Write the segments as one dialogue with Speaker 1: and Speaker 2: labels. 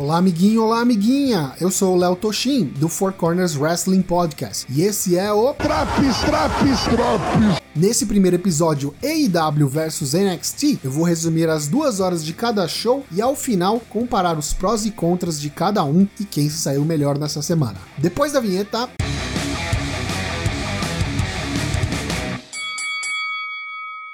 Speaker 1: Olá, amiguinho, olá, amiguinha! Eu sou o Léo Toshin, do Four Corners Wrestling Podcast, e esse é o
Speaker 2: Traps, Traps, Traps!
Speaker 1: Nesse primeiro episódio AEW vs NXT, eu vou resumir as duas horas de cada show e ao final comparar os prós e contras de cada um e quem se saiu melhor nessa semana. Depois da vinheta.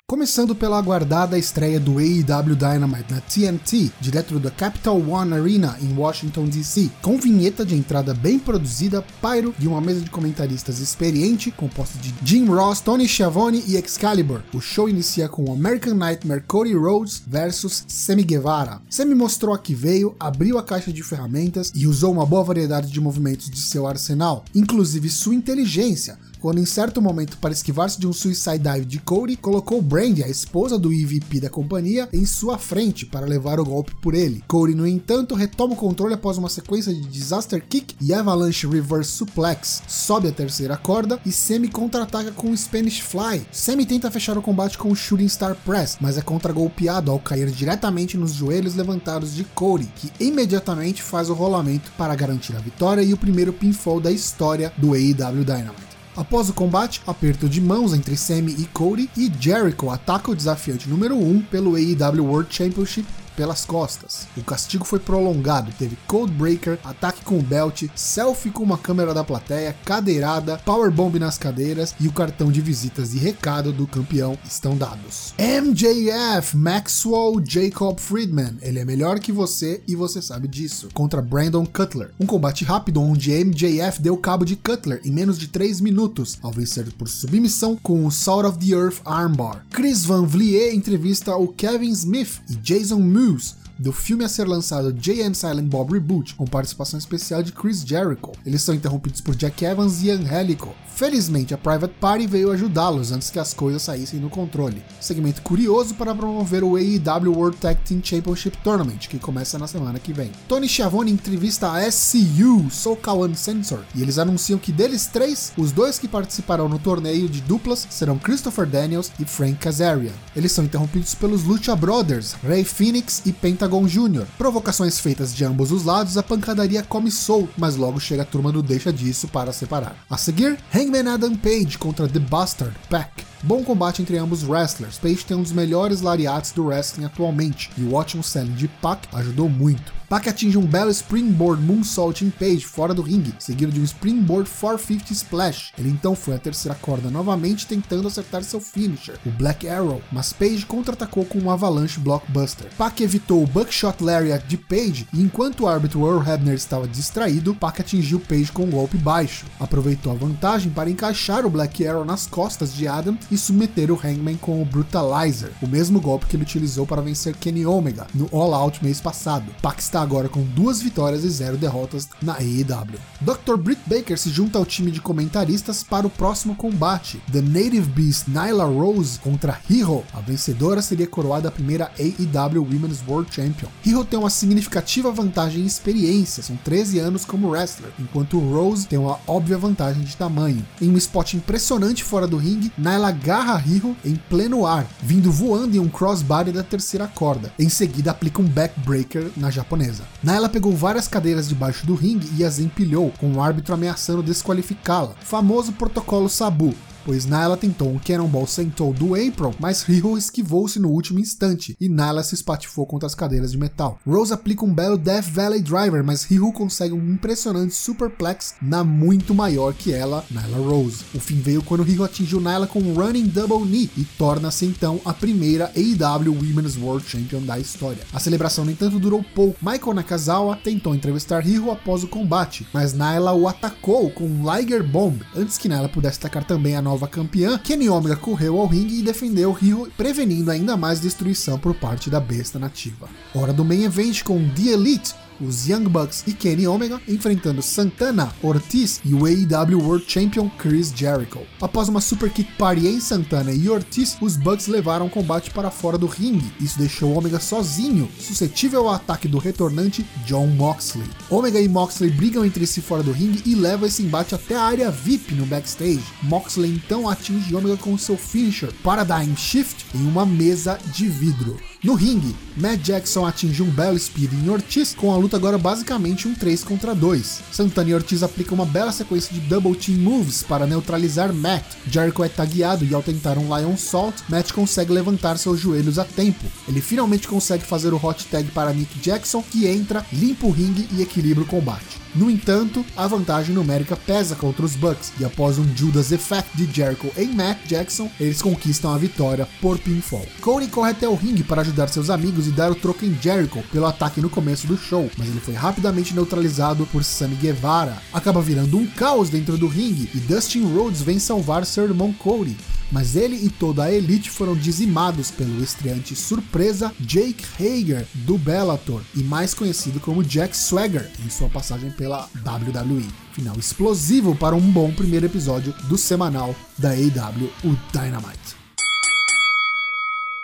Speaker 1: Começando pela aguardada estreia do AEW Dynamite na TNT, direto da Capital One Arena em Washington DC, com vinheta de entrada bem produzida, pyro de uma mesa de comentaristas experiente, composta de Jim Ross, Tony Schiavone e Excalibur. O show inicia com American Nightmare Cody Rhodes versus Sammy Guevara. Sammy mostrou a que veio, abriu a caixa de ferramentas e usou uma boa variedade de movimentos de seu arsenal, inclusive sua inteligência, quando em certo momento para esquivar-se de um suicide dive de Cody, colocou Brandy, a esposa do EVP da companhia, em sua frente para levar o golpe por ele. Cody, no entanto, retoma o controle após uma sequência de Disaster Kick e Avalanche Reverse Suplex, sobe a terceira corda e Semi contra-ataca com o Spanish Fly. Semi tenta fechar o combate com o Shooting Star Press, mas é contra-golpeado ao cair diretamente nos joelhos levantados de Cody, que imediatamente faz o rolamento para garantir a vitória e o primeiro pinfall da história do AEW Dynamite. Após o combate, aperto de mãos entre Sammy e Cody e Jericho ataca o desafiante número 1 um pelo AEW World Championship pelas costas. O castigo foi prolongado, teve Code Breaker, ataque com o belt, selfie com uma câmera da plateia, cadeirada, powerbomb nas cadeiras e o cartão de visitas e recado do campeão estão dados. MJF, Maxwell Jacob Friedman, ele é melhor que você e você sabe disso, contra Brandon Cutler. Um combate rápido onde MJF deu cabo de Cutler em menos de 3 minutos, ao vencer por submissão com o Salt of the Earth Armbar. Chris Van Vliet entrevista o Kevin Smith e Jason lose do filme a ser lançado and Silent Bob Reboot, com participação especial de Chris Jericho. Eles são interrompidos por Jack Evans e Angelico. Felizmente, a Private Party veio ajudá-los antes que as coisas saíssem do controle. Segmento curioso para promover o AEW World Tag Team Championship Tournament, que começa na semana que vem. Tony Schiavone entrevista a SCU, Soul Sensor, e eles anunciam que deles três, os dois que participarão no torneio de duplas serão Christopher Daniels e Frank Kazarian. Eles são interrompidos pelos Lucha Brothers, Ray Phoenix e Pentagon Jr. Provocações feitas de ambos os lados, a pancadaria come mas logo chega a turma do deixa disso para separar. A seguir, Hangman Adam Page contra The Bastard Pack. Bom combate entre ambos wrestlers. Page tem um dos melhores lariates do wrestling atualmente, e o ótimo selling de Pac ajudou muito. Pac atinge um belo Springboard Moonsault em Page fora do ringue, seguido de um Springboard 450 Splash. Ele então foi à terceira corda novamente tentando acertar seu finisher, o Black Arrow, mas Page contra-atacou com um Avalanche Blockbuster. Pac evitou o Buckshot Lariat de Page e enquanto o árbitro Earl Hebner estava distraído, Pac atingiu Page com um golpe baixo. Aproveitou a vantagem para encaixar o Black Arrow nas costas de Adam e submeter o Hangman com o Brutalizer, o mesmo golpe que ele utilizou para vencer Kenny Omega no All Out mês passado. Pac está agora com duas vitórias e zero derrotas na AEW. Dr. Britt Baker se junta ao time de comentaristas para o próximo combate. The Native Beast Nyla Rose contra Hiro. A vencedora seria coroada a primeira AEW Women's World Champion. Hiro tem uma significativa vantagem em experiência, são 13 anos como wrestler, enquanto Rose tem uma óbvia vantagem de tamanho. Em um spot impressionante fora do ringue, Nyla agarra Hiro em pleno ar, vindo voando em um crossbody da terceira corda. Em seguida, aplica um backbreaker na japonesa. Nyla pegou várias cadeiras debaixo do ringue e as empilhou, com o árbitro ameaçando desqualificá-la. Famoso protocolo Sabu, pois Nyla tentou um Cannonball Sentou do apron, mas Riho esquivou-se no último instante e Nyla se espatifou contra as cadeiras de metal. Rose aplica um belo Death Valley Driver, mas Riho consegue um impressionante Superplex na muito maior que ela, Nyla Rose. O fim veio quando Riho atingiu Nyla com um Running Double Knee e torna-se então a primeira AEW Women's World Champion da história. A celebração, no entanto, durou pouco. Michael Nakazawa tentou entrevistar Riho após o combate, mas Nyla o atacou com um Liger Bomb antes que Nyla pudesse atacar também a nova nova campeã, Kenny Omega correu ao ringue e defendeu Rio, prevenindo ainda mais destruição por parte da besta nativa. Hora do main event com The Elite, os Young Bucks e Kenny Omega enfrentando Santana, Ortiz e o AEW World Champion Chris Jericho. Após uma super kick party em Santana e Ortiz, os Bucks levaram o combate para fora do ringue. Isso deixou Omega sozinho, suscetível ao ataque do retornante John Moxley. Omega e Moxley brigam entre si fora do ringue e levam esse embate até a área VIP no backstage. Moxley então atinge Omega com seu finisher Paradigm Shift em uma mesa de vidro. No ringue, Matt Jackson atinge um belo speed em Ortiz, com a luta agora basicamente um 3 contra 2. Santana e Ortiz aplicam uma bela sequência de double team moves para neutralizar Matt. Jericho é tagueado e ao tentar um Lion Salt, Matt consegue levantar seus joelhos a tempo. Ele finalmente consegue fazer o hot tag para Nick Jackson, que entra, limpa o ringue e equilibra o combate. No entanto, a vantagem numérica pesa contra os Bucks e após um Judas Effect de Jericho em Matt Jackson, eles conquistam a vitória por pinfall. Cody corre até o ringue para ajudar seus amigos e dar o troco em Jericho pelo ataque no começo do show, mas ele foi rapidamente neutralizado por Sammy Guevara. Acaba virando um caos dentro do ringue e Dustin Rhodes vem salvar seu irmão Cody mas ele e toda a elite foram dizimados pelo estreante surpresa Jake Hager do Bellator e mais conhecido como Jack Swagger em sua passagem pela WWE. Final explosivo para um bom primeiro episódio do semanal da AEW, o Dynamite.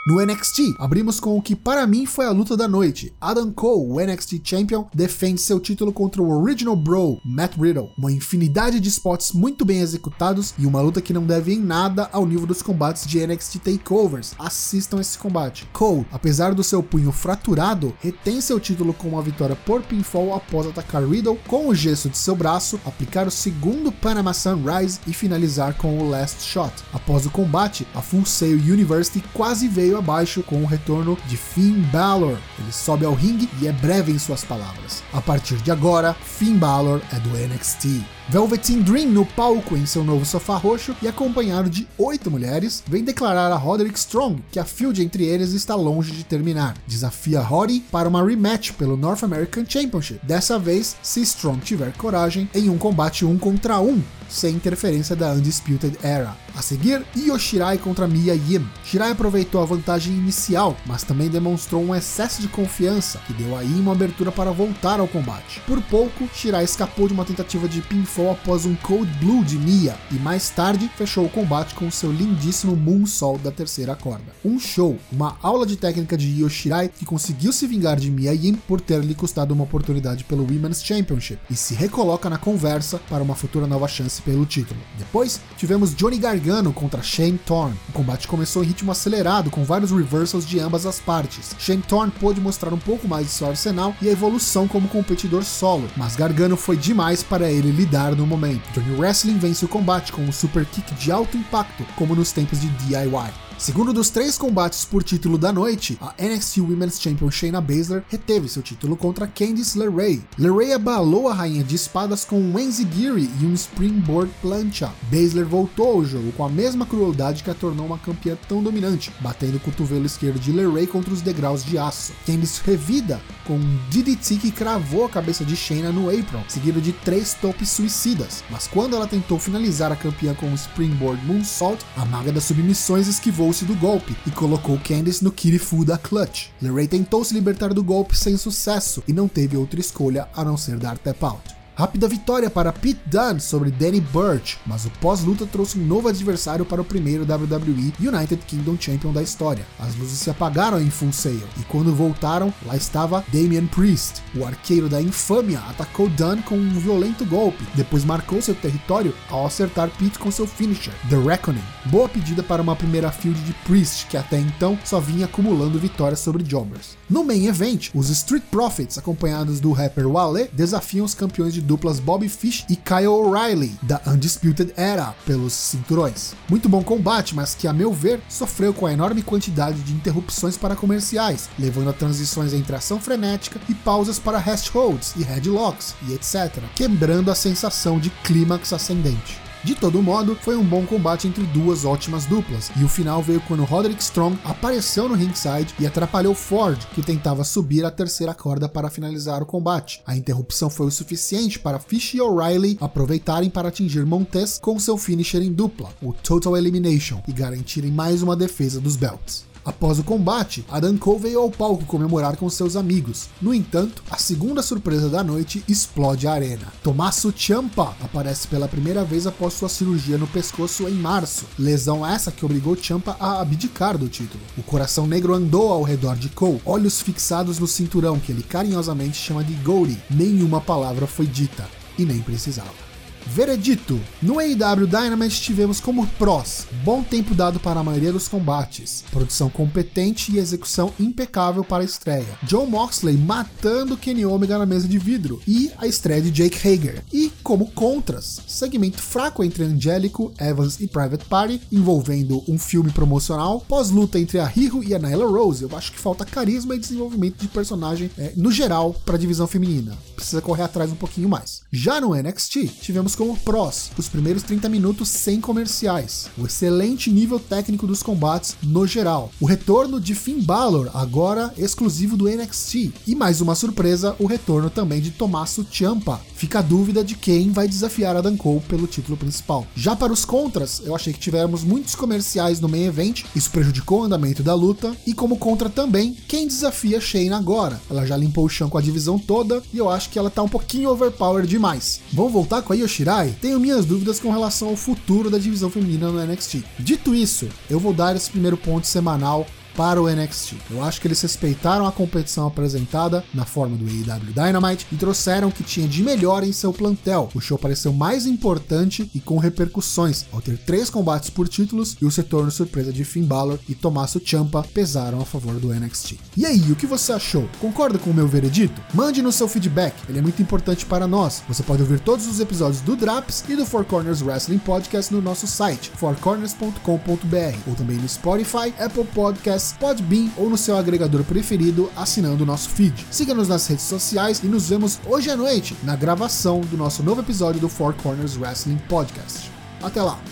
Speaker 1: No NXT, abrimos com o que para mim foi a luta da noite. Adam Cole, o NXT Champion, defende seu título contra o Original Bro, Matt Riddle. Uma infinidade de spots muito bem executados e uma luta que não deve em nada ao nível dos combates de NXT Takeovers. Assistam esse combate. Cole, apesar do seu punho fraturado, retém seu título com uma vitória por pinfall após atacar Riddle com o gesso de seu braço, aplicar o segundo Panama Sunrise e finalizar com o Last Shot. Após o combate, a Full Sail University quase veio abaixo com o retorno de Finn Balor. Ele sobe ao ringue e é breve em suas palavras. A partir de agora, Finn Balor é do NXT. Velveteen Dream no palco em seu novo sofá roxo e acompanhado de oito mulheres, vem declarar a Roderick Strong que a feud entre eles está longe de terminar. Desafia Roddy para uma rematch pelo North American Championship, dessa vez se Strong tiver coragem em um combate um contra um, sem interferência da Undisputed Era. A seguir, Io Shirai contra Mia Yim. Shirai aproveitou a vantagem inicial, mas também demonstrou um excesso de confiança, que deu a Yim uma abertura para voltar ao combate. Por pouco, Shirai escapou de uma tentativa de pinfall após um Cold Blue de Mia, e mais tarde fechou o combate com seu lindíssimo Moonsault da terceira corda. Um show, uma aula de técnica de Io Shirai que conseguiu se vingar de Mia Yim por ter lhe custado uma oportunidade pelo Women's Championship, e se recoloca na conversa para uma futura nova chance pelo título. Depois, tivemos Johnny Gargano contra Shane Thorne. O combate começou em ritmo acelerado, com vários reversals de ambas as partes. Shane Thorne pôde mostrar um pouco mais de seu arsenal e a evolução como competidor solo, mas Gargano foi demais para ele lidar no momento. Johnny Wrestling vence o combate com um super kick de alto impacto, como nos tempos de DIY. Segundo dos três combates por título da noite, a NXT Women's Champion Shayna Baszler reteve seu título contra Candice LeRae. LeRae abalou a rainha de espadas com um Enzigiri e um Springboard Plancha. Baszler voltou ao jogo com a mesma crueldade que a tornou uma campeã tão dominante, batendo o cotovelo esquerdo de LeRae contra os degraus de aço. Candice revida com um DDT que cravou a cabeça de Shayna no apron, seguido de três topes suicidas. Mas quando ela tentou finalizar a campeã com um Springboard Moonsault, a maga das submissões esquivou livrou-se do golpe e colocou Candice no Kirifu da Clutch. LeRae tentou se libertar do golpe sem sucesso e não teve outra escolha a não ser dar tap out. Rápida vitória para Pete Dunne sobre Danny Burch, mas o pós-luta trouxe um novo adversário para o primeiro WWE United Kingdom Champion da história. As luzes se apagaram em Full Sail e quando voltaram, lá estava Damian Priest. O arqueiro da infâmia atacou Dunne com um violento golpe, depois marcou seu território ao acertar Pete com seu finisher, The Reckoning. Boa pedida para uma primeira field de Priest, que até então só vinha acumulando vitórias sobre Jobbers. No main event, os Street Profits, acompanhados do rapper Wale, desafiam os campeões de duplas Bobby Fish e Kyle O'Reilly, da Undisputed Era, pelos cinturões. Muito bom combate, mas que, a meu ver, sofreu com a enorme quantidade de interrupções para comerciais, levando a transições entre ação frenética e pausas para rest holds e headlocks e etc., quebrando a sensação de clímax ascendente. De todo modo, foi um bom combate entre duas ótimas duplas, e o final veio quando Roderick Strong apareceu no ringside e atrapalhou Ford, que tentava subir a terceira corda para finalizar o combate. A interrupção foi o suficiente para Fish e O'Reilly aproveitarem para atingir Montez com seu finisher em dupla, o Total Elimination, e garantirem mais uma defesa dos belts. Após o combate, Cole veio ao palco comemorar com seus amigos. No entanto, a segunda surpresa da noite explode a arena. Tommaso Ciampa aparece pela primeira vez após sua cirurgia no pescoço em março, lesão essa que obrigou Ciampa a abdicar do título. O coração negro andou ao redor de Cole, olhos fixados no cinturão que ele carinhosamente chama de Goldie. Nenhuma palavra foi dita, e nem precisava. Veredito: No AEW Dynamite tivemos como prós bom tempo dado para a maioria dos combates, produção competente e execução impecável para a estreia. John Moxley matando Kenny Omega na mesa de vidro e a estreia de Jake Hager. E como contras, segmento fraco entre Angélico, Evans e Private Party, envolvendo um filme promocional, pós-luta entre a Riho e a Nyla Rose. Eu acho que falta carisma e desenvolvimento de personagem é, no geral para a divisão feminina. Precisa correr atrás um pouquinho mais. Já no NXT, tivemos como prós os primeiros 30 minutos sem comerciais, o excelente nível técnico dos combates no geral, o retorno de Finn Balor, agora exclusivo do NXT, e mais uma surpresa, o retorno também de Tommaso Ciampa. Fica a dúvida de quem vai desafiar Adam Cole pelo título principal. Já para os contras, eu achei que tivemos muitos comerciais no main event, isso prejudicou o andamento da luta, e como contra também, quem desafia Shayna agora? Ela já limpou o chão com a divisão toda, e eu acho que ela tá um pouquinho overpowered demais. Vamos voltar com a Yoshirai? Tenho minhas dúvidas com relação ao futuro da divisão feminina no NXT. Dito isso, eu vou dar esse primeiro ponto semanal para o NXT. Eu acho que eles respeitaram a competição apresentada na forma do AEW Dynamite e trouxeram o que tinha de melhor em seu plantel. O show pareceu mais importante e com repercussões, ao ter três combates por títulos e o retorno surpresa de Finn Balor e Tommaso Ciampa pesaram a favor do NXT. E aí, o que você achou? Concorda com o meu veredito? Mande no seu feedback, ele é muito importante para nós. Você pode ouvir todos os episódios do Draps e do Four Corners Wrestling Podcast no nosso site, fourcorners.com.br, ou também no Spotify, Apple Podcasts Podcasts, Podbean ou no seu agregador preferido, assinando o nosso feed. Siga-nos nas redes sociais e nos vemos hoje à noite na gravação do nosso novo episódio do Four Corners Wrestling Podcast. Até lá!